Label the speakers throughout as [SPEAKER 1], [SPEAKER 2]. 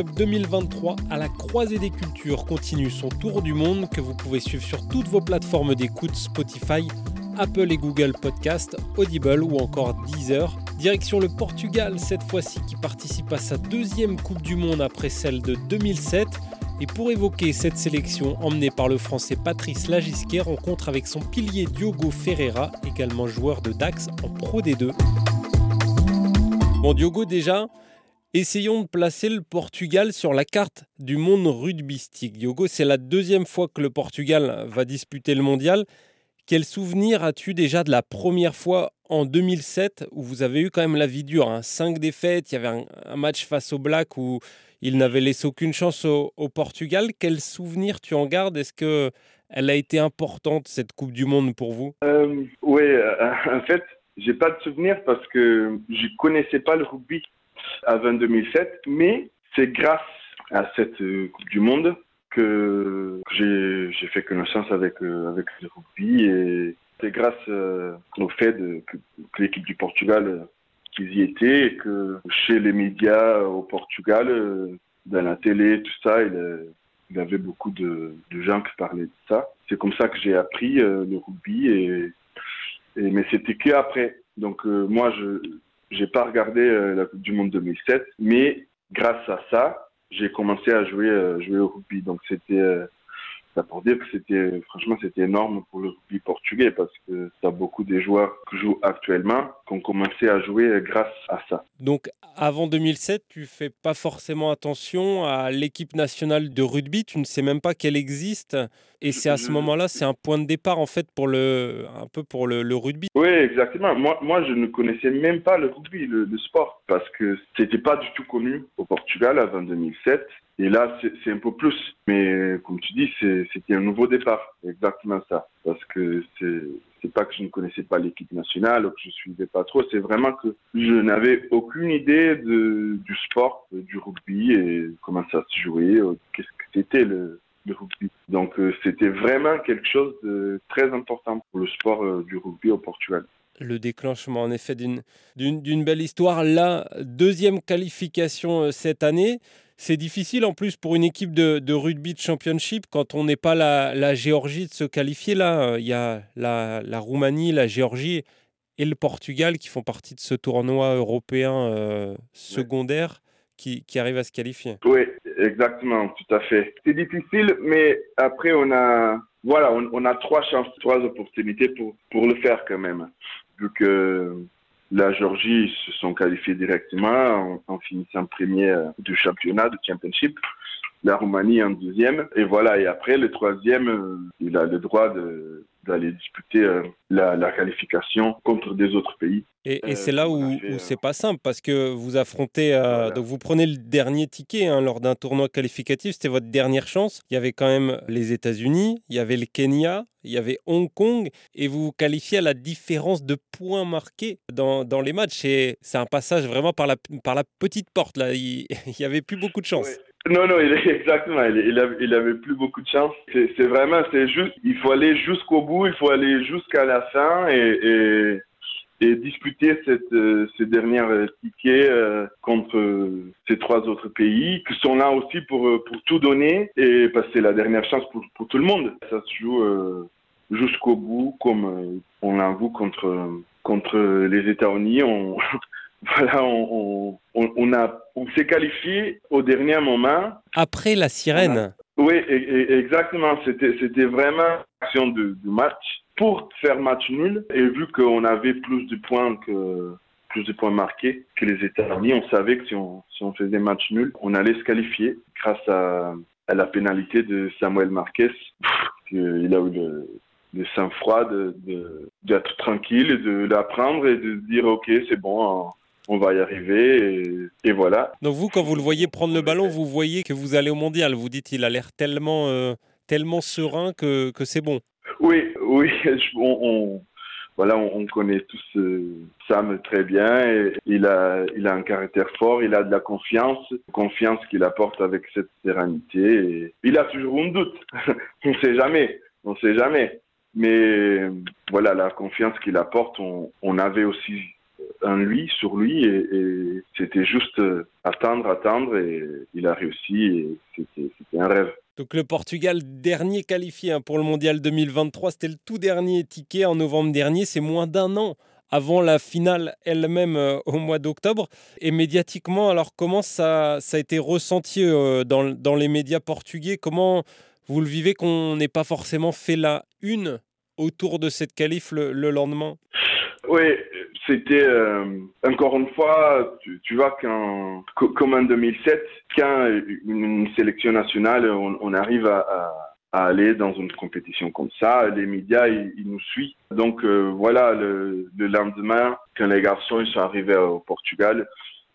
[SPEAKER 1] Cup 2023 à la croisée des cultures continue son tour du monde que vous pouvez suivre sur toutes vos plateformes d'écoute Spotify, Apple et Google Podcast, Audible ou encore Deezer. Direction le Portugal cette fois-ci qui participe à sa deuxième Coupe du Monde après celle de 2007. Et pour évoquer cette sélection emmenée par le français Patrice Lagisquet, rencontre avec son pilier Diogo Ferreira, également joueur de Dax en Pro D2. Bon Diogo déjà, essayons de placer le Portugal sur la carte du monde rugbystique. Diogo, c'est la deuxième fois que le Portugal va disputer le mondial. Quel souvenir as-tu déjà de la première fois en 2007 où vous avez eu quand même la vie dure hein? Cinq défaites, il y avait un, match face au Black où il n'avait laissé aucune chance au, Portugal. Quel souvenir tu en gardes? Est-ce que elle a été importante cette Coupe du Monde pour vous?
[SPEAKER 2] Euh, Oui, euh, en fait, j'ai pas de souvenir parce que je connaissais pas le rugby avant 2007, mais c'est grâce à cette euh, Coupe du Monde que j'ai fait connaissance avec, euh, avec le rugby et c'est grâce euh, au fait que, l'équipe du Portugal qu'ils y étaient et que chez les médias au Portugal, dans la télé, tout ça, il, y avait beaucoup de, gens qui parlaient de ça. C'est comme ça que j'ai appris le rugby et mais c'était que après. Donc moi je j'ai pas regardé la Coupe du Monde 2007, mais grâce à ça, j'ai commencé à jouer, euh, jouer au rugby. Donc c'était euh, ça pour dire que c'était franchement c'était énorme pour le rugby portugais parce que tu as beaucoup des joueurs qui jouent actuellement qui ont commencé à jouer grâce à ça.
[SPEAKER 1] Donc avant 2007, tu fais pas forcément attention à l'équipe nationale de rugby, tu ne sais même pas qu'elle existe et c'est à ce moment-là, c'est un point de départ en fait pour le un peu pour le, rugby.
[SPEAKER 2] Oui, exactement. Moi moi je ne connaissais même pas le rugby, le, le sport parce que c'était pas du tout connu au Portugal avant 2007 et là, c'est un peu plus. Mais comme tu dis, c'était un nouveau départ. Exactement ça. Parce que c'est pas que je ne connaissais pas l'équipe nationale ou que je suivais pas trop. C'est vraiment que je n'avais aucune idée du sport, du rugby et comment ça se jouait, euh, qu'est-ce que c'était le, rugby. Donc euh, c'était vraiment quelque chose de très important pour le sport euh, du rugby au Portugal
[SPEAKER 1] le déclenchement en effet d'une belle histoire. La deuxième qualification cette année, c'est difficile en plus pour une équipe de, rugby de championship quand on n'est pas la, Géorgie de se qualifier. Là, il y a la, Roumanie, la Géorgie et le Portugal qui font partie de ce tournoi européen euh, secondaire qui, qui arrive à se qualifier.
[SPEAKER 2] Oui, exactement, tout à fait. C'est difficile, mais après on a voilà, on, a trois chances, trois opportunités pour pour le faire quand même, vu que la Géorgie se sont qualifiés directement en, finissant premier du championnat, du championship. La Roumanie en deuxième. Et voilà, et après, le troisième, euh, il a le droit de, d'aller disputer euh, la, qualification contre des autres pays.
[SPEAKER 1] Et, euh, c'est là où, où c'est pas simple parce que vous affrontez, euh, donc vous prenez le dernier ticket hein, lors d'un tournoi qualificatif, c'était votre dernière chance. Il y avait quand même les États-Unis, il y avait le Kenya, il y avait Hong Kong et vous vous qualifiez à la différence de points marqués dans, dans les matchs. Et c'est un passage vraiment par la, par la petite porte là. Il n'y avait plus beaucoup de chance.
[SPEAKER 2] Non, non, il, exactement. Il, il, avait plus beaucoup de chance. C'est vraiment, c'est juste, il faut aller jusqu'au bout, il faut aller jusqu'à la fin et, et, et disputer cette, euh, ces derniers tickets euh, contre ces trois autres pays qui sont là aussi pour, pour tout donner et passer la dernière chance pour, pour tout le monde. Ça se joue euh, jusqu'au bout, comme on l'a vu contre, contre les États-Unis. voilà, on, on, on a, on s'est qualifié au dernier moment.
[SPEAKER 1] Après la sirène.
[SPEAKER 2] Oui, exactement. C'était, c'était vraiment action de, de match pour faire match nul. Et vu qu'on avait plus de points que plus de points marqués que les États-Unis, on savait que si on, si on faisait match nul, on allait se qualifier grâce à, à la pénalité de Samuel Marquez. Il a eu le, de sang-froid, de, d'être tranquille et de l'apprendre et de dire ok c'est bon, on va y arriver et, voilà.
[SPEAKER 1] Donc vous, quand vous le voyez prendre le ballon, vous voyez que vous allez au mondial. Vous dites il a l'air tellement, euh, tellement serein que, que c'est bon.
[SPEAKER 2] Oui, oui, on, voilà, on, connaît tous euh, Sam très bien. Et il a, il a un caractère fort, il a de la confiance, confiance qu'il apporte avec cette sérénité. Et il a toujours un doute. on ne sait jamais, on ne sait jamais. Mais voilà, la confiance qu'il apporte, on, on avait aussi en lui, sur lui, et, c'était juste euh, attendre, attendre, et il a réussi, et c'était un rêve.
[SPEAKER 1] Donc le Portugal, dernier qualifié hein, pour le Mondial 2023, c'était le tout dernier ticket en novembre dernier, c'est moins d'un an avant la finale elle-même euh, au mois d'octobre. Et médiatiquement, alors comment ça, ça a été ressenti euh, dans, dans, les médias portugais? Comment vous le vivez qu'on n'ait pas forcément fait la une autour de cette qualif le, lendemain?
[SPEAKER 2] Oui, c'était euh, encore une fois, tu, vois, quand, comme en 2007, quand une sélection nationale, on, arrive à à aller dans une compétition comme ça. Les médias, ils, nous suivent. Donc euh, voilà, le, le, lendemain, quand les garçons ils sont arrivés au Portugal,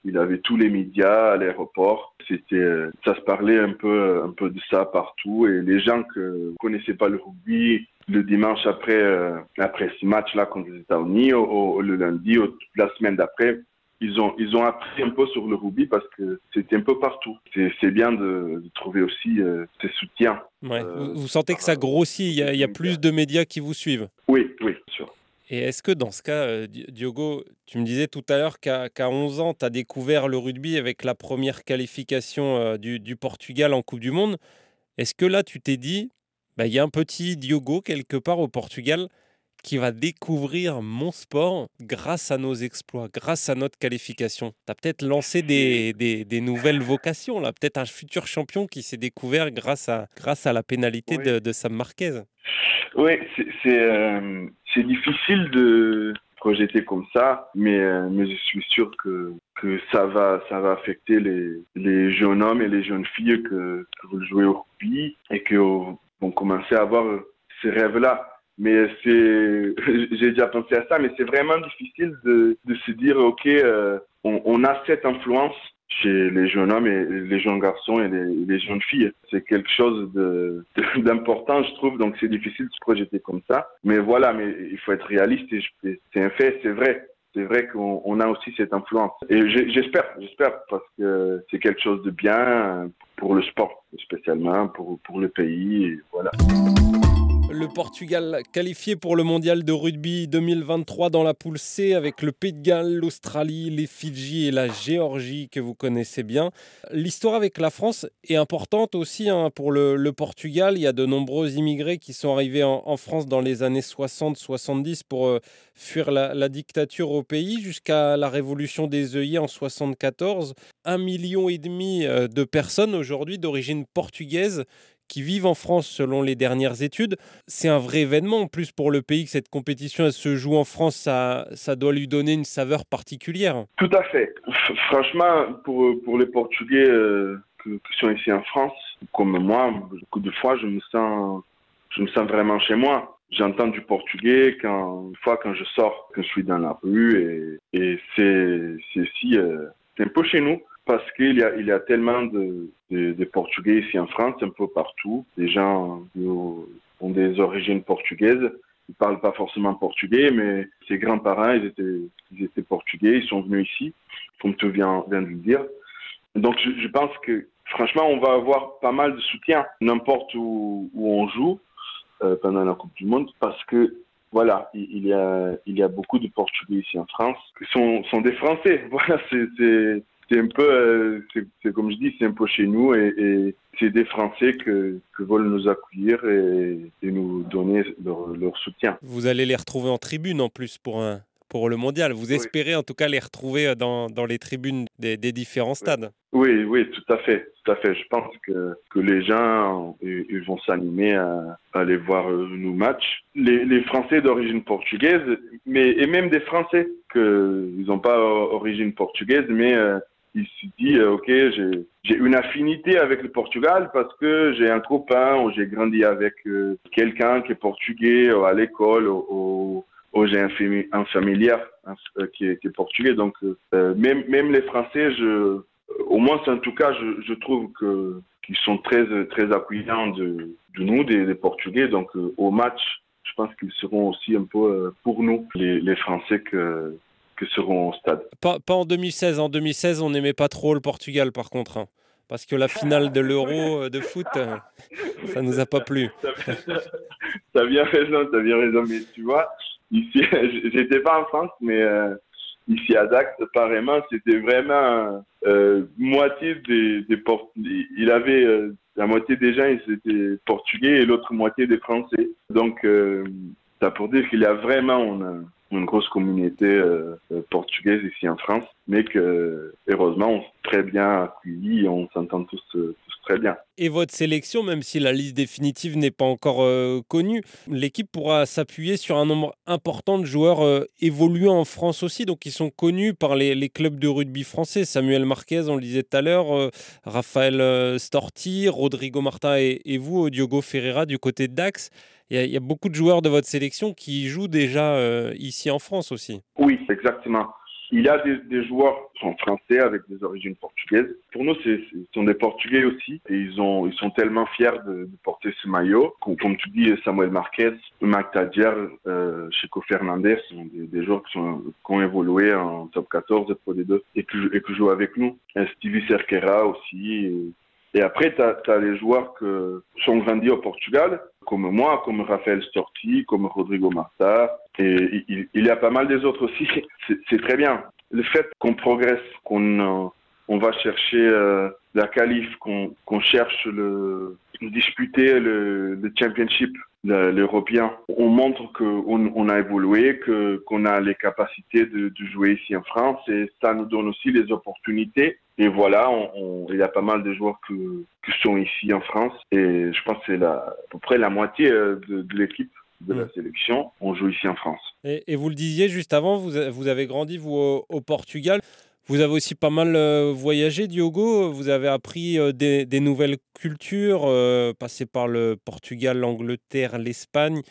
[SPEAKER 2] il avait tous les médias à l'aéroport. C'était, euh, ça se parlait un peu, un peu de ça partout. Et les gens que connaissaient pas le rugby, le dimanche après, euh, après ce match-là contre les États-Unis, le lundi, la semaine d'après, ils ont, ils ont appris un peu sur le rugby parce que c'était un peu partout. C'est bien de, trouver aussi euh, ces soutiens.
[SPEAKER 1] Euh, vous, sentez que ça grossit, il y, a, il y, a, plus de médias qui vous suivent
[SPEAKER 2] Oui, oui, bien sûr.
[SPEAKER 1] Et est-ce que dans ce cas, euh, Diogo, tu me disais tout à l'heure qu'à 11 ans, tu as découvert le rugby avec la première qualification du, du, Portugal en Coupe du Monde. Est-ce que là, tu t'es dit, bah, il y a un petit Diogo quelque part au Portugal qui va découvrir mon sport grâce à nos exploits, grâce à notre qualification. Tu as peut-être lancé des, des, nouvelles vocations, là, peut-être un futur champion qui s'est découvert grâce à, grâce à la pénalité de, de, Sam Marquez.
[SPEAKER 2] Oui, c'est euh, difficile de projeter comme ça, mais, euh, mais je suis sûr que, que ça, va, ça va affecter les, les jeunes hommes et les jeunes filles que, que veulent jouer au rugby et qui vont commencer à avoir ces rêves-là mais c'est, j'ai déjà pensé à ça, mais c'est vraiment difficile de, de se dire, ok, euh, on, on, a cette influence chez les jeunes hommes et les jeunes garçons et les, jeunes filles. C'est quelque chose de, d'important, je trouve, donc c'est difficile de se projeter comme ça. Mais voilà, mais il faut être réaliste et c'est un fait, c'est vrai. C'est vrai qu'on on a aussi cette influence. Et j'espère, j'espère, parce que c'est quelque chose de bien pour le sport, spécialement pour, pour le pays. Voilà.
[SPEAKER 1] Le Portugal qualifié pour le mondial de rugby 2023 dans la poule C avec le Pays de Galles, l'Australie, les Fidji et la Géorgie que vous connaissez bien. L'histoire avec la France est importante aussi hein, pour le, Portugal. Il y a de nombreux immigrés qui sont arrivés en, France dans les années 60-70 pour euh, fuir la, la, dictature au pays jusqu'à la révolution des œillets en 74. Un million et demi euh, de personnes aujourd'hui d'origine portugaise qui vivent en France selon les dernières études. C'est un vrai événement en plus pour le pays que cette compétition se joue en France, ça, ça doit lui donner une saveur particulière.
[SPEAKER 2] Tout à fait. Franchement, pour, pour les Portugais euh, qui sont ici en France, comme moi, beaucoup de fois, je me sens, je me sens vraiment chez moi. J'entends du portugais quand, une fois quand je sors, quand je suis dans la rue, et, et c'est aussi, euh, c'est un peu chez nous parce qu'il y a, il y a tellement de, Portugais ici en France, un peu partout. Des gens ont des origines portugaises. Ils parlent pas forcément portugais, mais ses grands-parents, ils étaient, ils étaient portugais, ils sont venus ici, comme tu viens, viens de le dire. Donc, je, pense que, franchement, on va avoir pas mal de soutien, n'importe où, où on joue euh, pendant la Coupe du Monde, parce que voilà, il y a, il y a beaucoup de Portugais ici en France qui sont, sont des Français. Voilà, c'est c'est un peu, euh, c'est comme je dis, c'est un peu chez nous et, c'est des Français que, que, veulent nous accueillir et, nous donner leur, soutien.
[SPEAKER 1] Vous allez les retrouver en tribune en plus pour un, pour le mondial. Vous espérez en tout cas les retrouver dans, dans les tribunes des, des, différents stades.
[SPEAKER 2] Oui, oui, tout à fait, tout à fait. Je pense que, que les gens ils vont s'animer à, aller voir euh, nos matchs. Les, les Français d'origine portugaise, mais et même des Français que ils n'ont pas d'origine portugaise, mais euh, il se dit, euh, ok, j'ai une affinité avec le Portugal parce que j'ai un copain ou j'ai grandi avec euh, quelqu'un qui est portugais euh, à l'école ou, j'ai un, un, familier qui, est, portugais. Donc, même, même les Français, au moins en tout cas, je, trouve qu'ils sont très, très accueillants de, de nous, des, Portugais. Donc, au match, je pense qu'ils seront aussi un peu pour nous, les, les Français que, que seront au stade.
[SPEAKER 1] Pas, pas en 2016. En 2016, on n'aimait pas trop le Portugal, par contre. Hein. parce que la finale de l'Euro euh, de foot, euh, ça nous a pas plu.
[SPEAKER 2] T'as bien raison, t'as bien raison. Mais tu vois, ici, j'étais pas en France, mais euh, ici à Dax, apparemment, c'était vraiment euh, moitié des, des Il avait euh, la moitié des gens, ils étaient portugais et l'autre moitié des français. Donc, ça pour dire qu'il y a vraiment une grosse communauté euh, euh, portugaise ici en France, mais que heureusement on s'est très bien accueillis, on s'entend euh, tous, très bien.
[SPEAKER 1] Et votre sélection, même si la liste définitive n'est pas encore euh, connue, l'équipe pourra s'appuyer sur un nombre important de joueurs euh, évoluant en France aussi, donc ils sont connus par les, les, clubs de rugby français. Samuel Marquez, on le disait tout à l'heure, Raphaël Storti, Rodrigo Marta et, et vous, Diogo Ferreira du côté de Dax il y, y, a beaucoup de joueurs de votre sélection qui jouent déjà euh, ici en France aussi.
[SPEAKER 2] Oui, exactement. Il y a des, des, joueurs qui sont français avec des origines portugaises. Pour nous, ce sont des Portugais aussi. Et ils, ont, ils sont tellement fiers de, de porter ce maillot. Comme, tu dis, Samuel Marquez, Mac Tadjer, euh, Chico Fernandez, sont des, des joueurs qui, sont, qui, ont évolué en top 14 et Pro D2 et qui, et qui jouent avec nous. Et Stevie Cerquera aussi. Et, après, tu as, les joueurs qui sont grandis au Portugal, comme moi, comme Raphaël Storti, comme Rodrigo Marta. Et il, y a pas mal des autres aussi. C'est très bien. Le fait qu'on progresse, qu'on euh, on va chercher euh, la qualif, qu'on qu cherche le disputer le, le championship, l'européen, on montre qu'on on a évolué, que qu'on a les capacités de, de, jouer ici en France et ça nous donne aussi les opportunités. Et voilà, on, on, il y a pas mal de joueurs que, qui sont ici en France et je pense que c'est à peu près la moitié euh, de, de l'équipe de la sélection, on joue ici en France.
[SPEAKER 1] Et, et, vous le disiez juste avant, vous, vous avez grandi vous au, au Portugal. Vous avez aussi pas mal euh, voyagé, Diogo. Vous avez appris euh, des, des, nouvelles cultures, euh, passé par le Portugal, l'Angleterre, l'Espagne.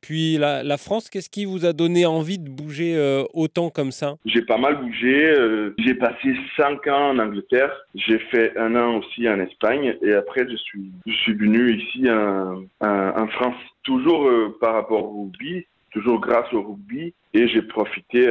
[SPEAKER 1] Puis la, la France, qu'est-ce qui vous a donné envie de bouger euh, autant comme ça?
[SPEAKER 2] J'ai pas mal bougé. Euh, j'ai passé cinq ans en Angleterre. J'ai fait un an aussi en Espagne. Et après, je suis, je suis venu ici en, en, en France. Toujours euh, par rapport au rugby, toujours grâce au rugby. Et j'ai profité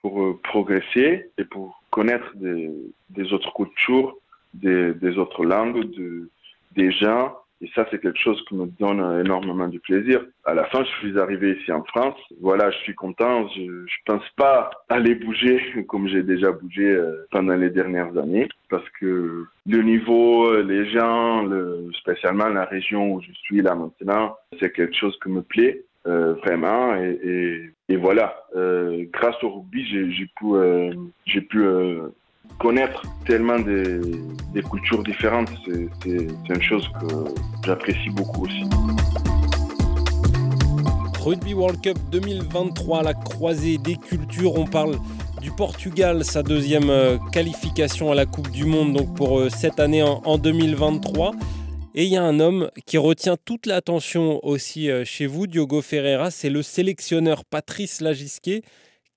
[SPEAKER 2] pour progresser et pour connaître des, des autres cultures, des, des autres langues, de, des gens et ça, c'est quelque chose qui me donne énormément de plaisir. À la fin, je suis arrivé ici en France. Voilà, je suis content. Je ne pense pas aller bouger comme j'ai déjà bougé pendant les dernières années parce que le niveau, les gens, le, spécialement la région où je suis là maintenant, c'est quelque chose qui me plaît. Euh, vraiment et, voilà euh, grâce au rugby euh, j'ai pu connaître tellement des, cultures différentes, c'est une chose que j'apprécie beaucoup aussi.
[SPEAKER 1] Rugby World Cup 2023, la croisée des cultures, on parle du Portugal, sa deuxième euh, qualification à la Coupe du Monde donc pour euh, cette année en 2023. Et il y a un homme qui retient toute l'attention aussi euh, chez vous, Diogo Ferreira, c'est le sélectionneur Patrice Lagisquet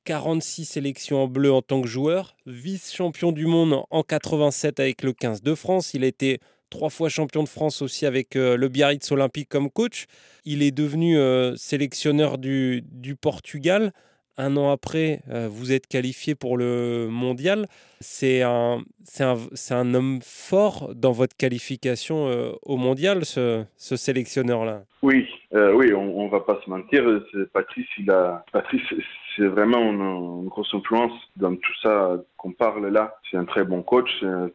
[SPEAKER 1] 46 sélections en bleu en tant que joueur, vice-champion du monde en 87 avec le 15 de France. Il a été trois fois champion de France aussi avec euh, le Biarritz Olympique comme coach. Il est devenu euh, sélectionneur du, Portugal. Un an après, euh, vous êtes qualifié pour le mondial. C'est un, un, un homme fort dans votre qualification au mondial, ce, sélectionneur-là.
[SPEAKER 2] Oui, oui, on, ne va pas se mentir. Patrice, il a, Patrice, c'est vraiment une, grosse influence dans tout ça qu'on parle là. C'est un très bon coach.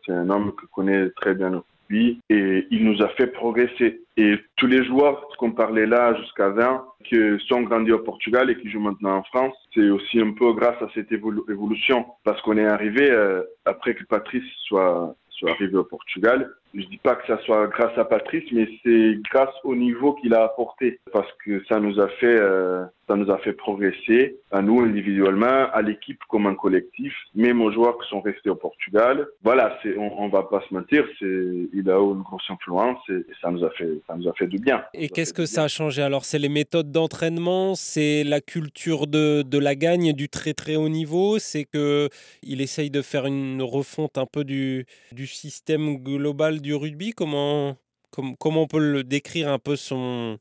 [SPEAKER 2] C'est un homme qui connaît très bien pays et il nous a fait progresser. Et tous les joueurs qu'on parlait là jusqu'à 20, qui sont grandis au Portugal et qui jouent maintenant en France, c'est aussi un peu grâce à cette évolu évolution. Parce qu'on est arrivé, euh, après que Patrice soit, soit arrivé au Portugal, je dis pas que ça soit grâce à Patrice, mais c'est grâce au niveau qu'il a apporté, parce que ça nous a fait, euh, ça nous a fait progresser, à nous individuellement, à l'équipe comme un collectif, même aux joueurs qui sont restés au Portugal. Voilà, c'est, on, on va pas se mentir, c'est, il a eu une grosse influence et, et ça nous a fait, ça nous a fait du bien.
[SPEAKER 1] Et qu'est-ce que ça a changé? Alors C'est les méthodes d'entraînement, c'est la culture de, de la gagne du très très haut niveau, c'est que il essaye de faire une refonte un peu du, du système global du rugby comment, comme, comment on peut le décrire un peu son,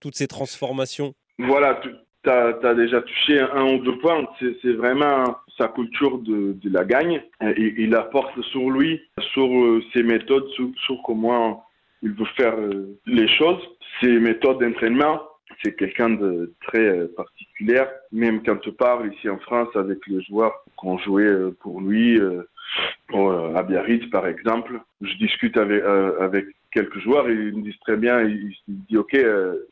[SPEAKER 1] toutes ces transformations?
[SPEAKER 2] Voilà, tu as, déjà touché un ou deux points. C'est vraiment sa culture de, la gagne. Et, il apporte sur lui, sur euh, ses méthodes, sur, comment il veut faire euh, les choses. Ses méthodes d'entraînement, c'est quelqu'un de très particulier. Même quand tu parles ici en France avec les joueurs qui ont joué pour lui, à Biarritz par exemple, je discute avec, avec quelques joueurs ils me disent très bien, ils, se disent ok,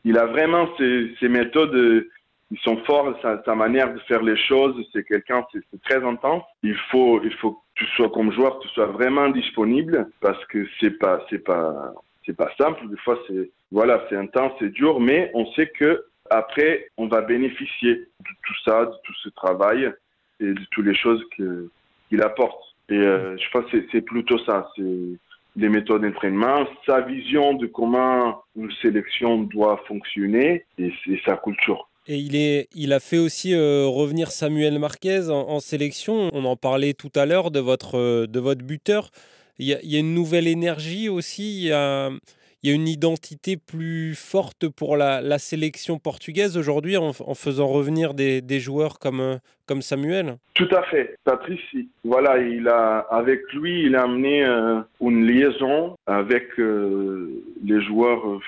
[SPEAKER 2] il a vraiment ses, méthodes ils sont forts, sa, sa, manière de faire les choses, c'est quelqu'un, c'est très intense. Il faut, il faut que tu sois comme joueur, que tu sois vraiment disponible parce que c'est pas, c'est pas, c'est pas simple. Des fois, c'est, voilà, c'est intense, c'est dur, mais on sait que après, on va bénéficier de tout ça, de tout ce travail et de toutes les choses qu'il apporte. Et euh, je pense que c'est plutôt ça, c'est les méthodes d'entraînement, sa vision de comment une sélection doit fonctionner et, et sa culture.
[SPEAKER 1] Et il, est, il a fait aussi euh, revenir Samuel Marquez en, sélection. On en parlait tout à l'heure de votre, euh, de votre buteur. Il y, a, une nouvelle énergie aussi. Il y a une identité plus forte pour la, sélection portugaise aujourd'hui en, faisant revenir des, joueurs comme, euh, comme Samuel?
[SPEAKER 2] Tout à fait. Patrice, voilà, avec lui, il a amené une liaison avec les joueurs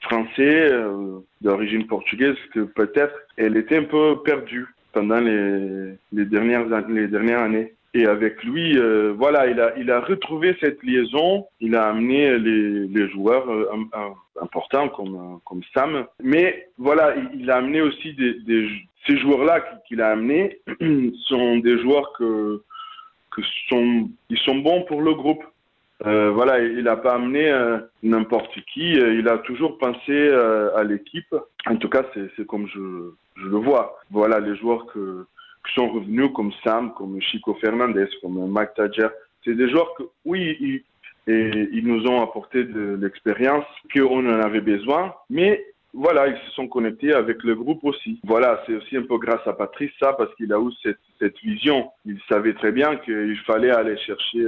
[SPEAKER 2] français euh, d'origine portugaise que peut-être elle était un peu perdue pendant les dernières années. Et avec lui, euh, voilà, il a, il a retrouvé cette liaison. Il a amené les, les joueurs euh, importants comme, comme Sam. Mais voilà, il, a amené aussi ces joueurs-là qu'il a amenés sont des joueurs que, que sont, ils sont bons pour le groupe. Euh, voilà, il n'a pas amené euh, n'importe qui. Il a toujours pensé euh, à l'équipe. En tout cas, c'est comme je, je, le vois. Voilà, les joueurs que, sont revenus comme Sam, comme Chico Fernandez, comme Mike Tadjer, c'est des joueurs que, oui, ils, et ils nous ont apporté de l'expérience qu'on en avait besoin, mais voilà, ils se sont connectés avec le groupe aussi. Voilà, c'est aussi un peu grâce à Patrice, ça, parce qu'il a eu cette, cette vision. Il savait très bien qu'il fallait aller chercher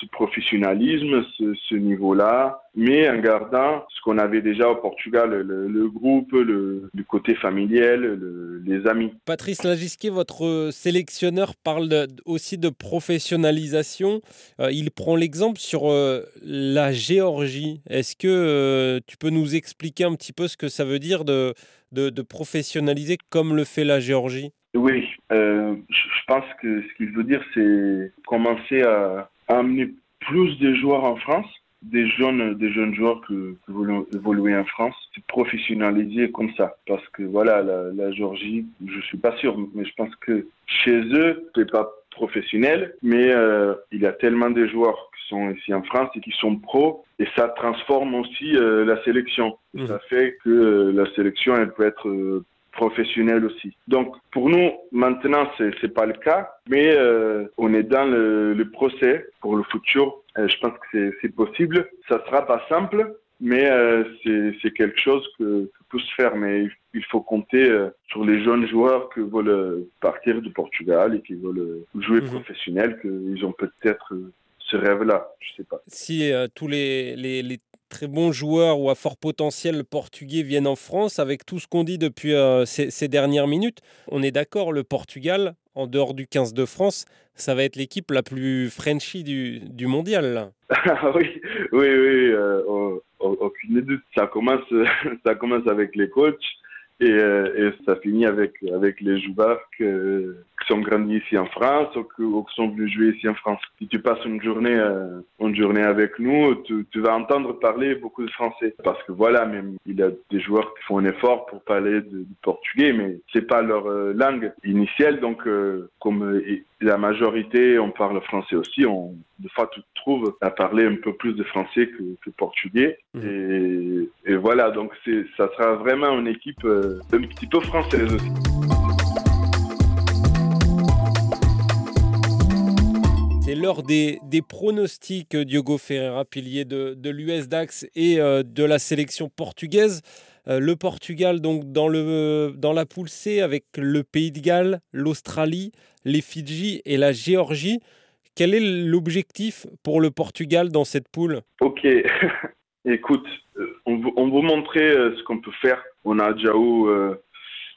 [SPEAKER 2] ce professionnalisme, ce, niveau-là, mais en gardant ce qu'on avait déjà au Portugal, le, groupe, le, côté familial, les amis.
[SPEAKER 1] Patrice Lagisquet, votre sélectionneur, parle aussi de professionnalisation. Euh, il prend l'exemple sur euh, la Géorgie. Est-ce que euh, tu peux nous expliquer un petit peu ce que ça veut dire de, de, professionnaliser comme le fait la Géorgie?
[SPEAKER 2] Oui, je pense que ce qu'il veut dire, c'est commencer à amener plus de joueurs en France, des jeunes, des jeunes joueurs que, qui veulent évoluer en France, c'est professionnaliser comme ça. Parce que voilà, la, la Géorgie, je suis pas sûr, mais je pense que chez eux, c'est pas professionnel, mais euh, il y a tellement de joueurs qui sont ici en France et qui sont pros, et ça transforme aussi euh, la sélection. Mmh. Ça fait que euh, la sélection, elle peut être euh, professionnel aussi. Donc pour nous, maintenant, c'est n'est pas le cas, mais euh, on est dans le, le, procès pour le futur. Euh, je pense que c'est possible. Ça sera pas simple, mais euh, c'est quelque chose que, que, peut se faire. Mais il faut compter sur les jeunes joueurs qui veulent partir du Portugal et qui veulent jouer mmh. professionnel, qu'ils ont peut-être ce rêve-là. Je sais pas.
[SPEAKER 1] Si tous les, les, les, très bons joueurs ou à fort potentiel portugais viennent en France, avec tout ce qu'on dit depuis euh, ces, dernières minutes, on est d'accord, le Portugal, en dehors du 15 de France, ça va être l'équipe la plus Frenchy du, du mondial.
[SPEAKER 2] oui, oui, oui, euh, aucune doute. Ça commence, ça commence avec les coachs et, euh, et, ça finit avec, avec les joueurs que, qui sont grandis ici en France ou, que, ou qui sont venus jouer ici en France. Si tu passes une journée, euh, une journée avec nous, tu, tu, vas entendre parler beaucoup de français. Parce que voilà, même il y a des joueurs qui font un effort pour parler de, du portugais, mais c'est pas leur euh, langue initiale. Donc, euh, comme la majorité, on parle français aussi, on, des fois tu te trouves à parler un peu plus de français que, que portugais. Mmh. Et, et, voilà, donc ça sera vraiment une équipe un petit peu française aussi.
[SPEAKER 1] C'est l'heure des, des, pronostics, Diogo Ferreira, pilier de, de l'US Dax et euh, de la sélection portugaise. Euh, le Portugal, donc dans, le, dans la poule C, avec le Pays de Galles, l'Australie, les Fidji et la Géorgie. Quel est l'objectif pour le Portugal dans cette poule?
[SPEAKER 2] Ok, écoute, euh, on, on vous montrer ce qu'on peut faire. On a déjà eu euh,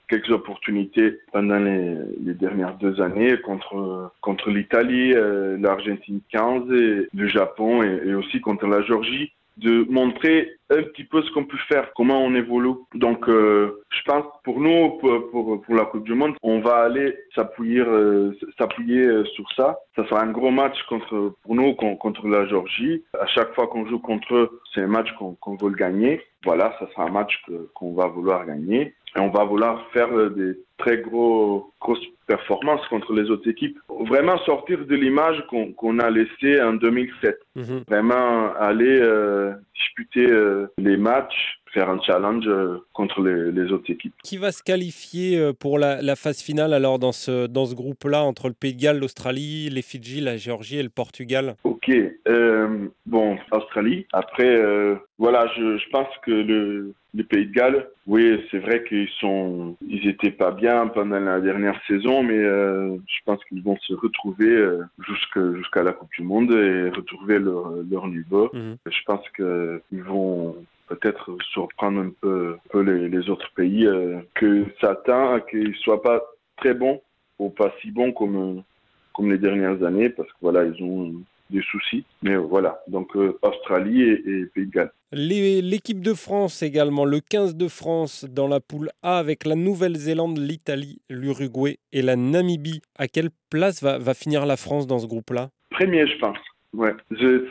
[SPEAKER 2] quelques opportunités pendant les, les, dernières deux années contre, contre l'Italie, euh, l'Argentine 15, et le Japon et, et, aussi contre la Géorgie. de montrer un petit peu ce qu'on peut faire, comment on évolue. Donc, euh, je pense pour nous, pour, pour, pour, la Coupe du Monde, on va aller s'appuyer euh, euh, sur ça. Ça sera un gros match contre pour nous contre la Géorgie. À chaque fois qu'on joue contre eux, c'est un match qu'on qu veut gagner. Voilà, ça sera un match qu'on va vouloir gagner. Et on va vouloir faire des très gros, grosses performances contre les autres équipes. Vraiment sortir de l'image qu'on a laissée en 2007. Mm -hmm. Vraiment aller euh, disputer euh, les matchs faire un challenge euh, contre les, les, autres équipes.
[SPEAKER 1] Qui va se qualifier euh, pour la, la phase finale alors dans ce, dans ce groupe-là entre le Pays de Galles, l'Australie, les Fidji, la Géorgie et le Portugal?
[SPEAKER 2] Ok, euh, bon, Australie. Après, euh, voilà, je, je, pense que le, le Pays de Galles, oui, c'est vrai qu'ils sont, ils étaient pas bien pendant la dernière saison, mais euh, je pense qu'ils vont se retrouver jusqu'à jusqu'à la Coupe du Monde et retrouver leur, leur niveau. -hmm. Je pense qu'ils vont peut-être surprendre un peu, un peu les, les, autres pays, euh, que certains, qu'ils soient pas très bons ou pas si bons comme, comme les dernières années, parce que voilà, ils ont des soucis. Mais voilà, donc euh, Australie et, et, Pays de Galles.
[SPEAKER 1] L'équipe de France également, le 15 de France dans la poule A avec la Nouvelle-Zélande, l'Italie, l'Uruguay et la Namibie. À quelle place va, va finir la France dans ce groupe-là?
[SPEAKER 2] Premier, je pense. Ouais, je,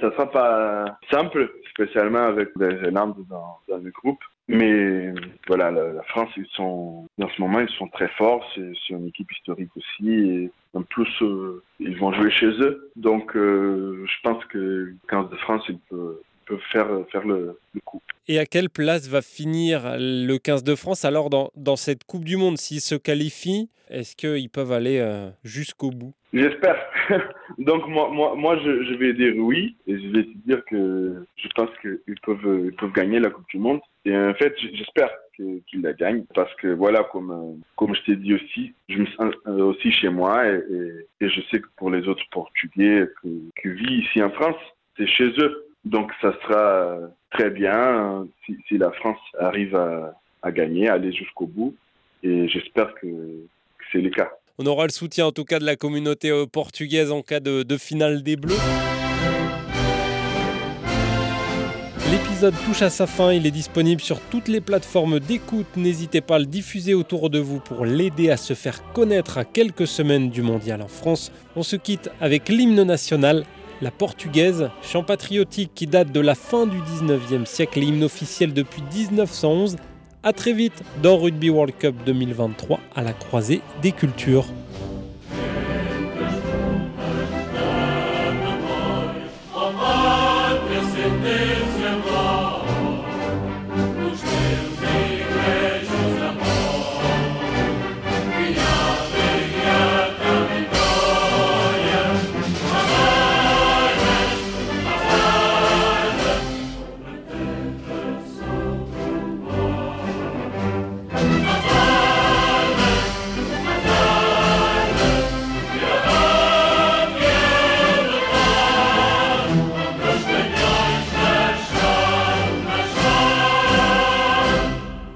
[SPEAKER 2] ça sera pas simple, spécialement avec les Zélande dans, le groupe. Mais voilà, la, France, ils sont, dans ce moment, ils sont très forts. C'est, une équipe historique aussi. Et en plus, euh, ils vont jouer chez eux. Donc, euh, je pense que 15 de France, ils peuvent, faire, le, coup.
[SPEAKER 1] Et à quelle place va finir le 15 de France alors dans, dans cette Coupe du Monde? S'ils se qualifient, est-ce qu'ils peuvent aller euh, jusqu'au bout?
[SPEAKER 2] J'espère. Donc moi, moi, moi je, vais dire oui et je vais te dire que je pense qu'ils peuvent, ils peuvent gagner la Coupe du Monde. Et en fait, j'espère qu'ils qu la gagnent parce que voilà, comme, comme je t'ai dit aussi, je me sens aussi chez moi et, je sais que pour les autres Portugais qui, vivent ici en France, c'est chez eux. Donc ça sera très bien si, si la France arrive à, gagner, à aller jusqu'au bout. Et j'espère que c'est le cas.
[SPEAKER 1] On aura le soutien en tout cas de la communauté portugaise en cas de, de finale des Bleus. L'épisode touche à sa fin, il est disponible sur toutes les plateformes d'écoute. N'hésitez pas à le diffuser autour de vous pour l'aider à se faire connaître à quelques semaines du mondial en France. On se quitte avec l'hymne national, la portugaise, chant patriotique qui date de la fin du 19e siècle et hymne officiel depuis 1911 à très vite dans Rugby World Cup 2023 à la croisée des cultures.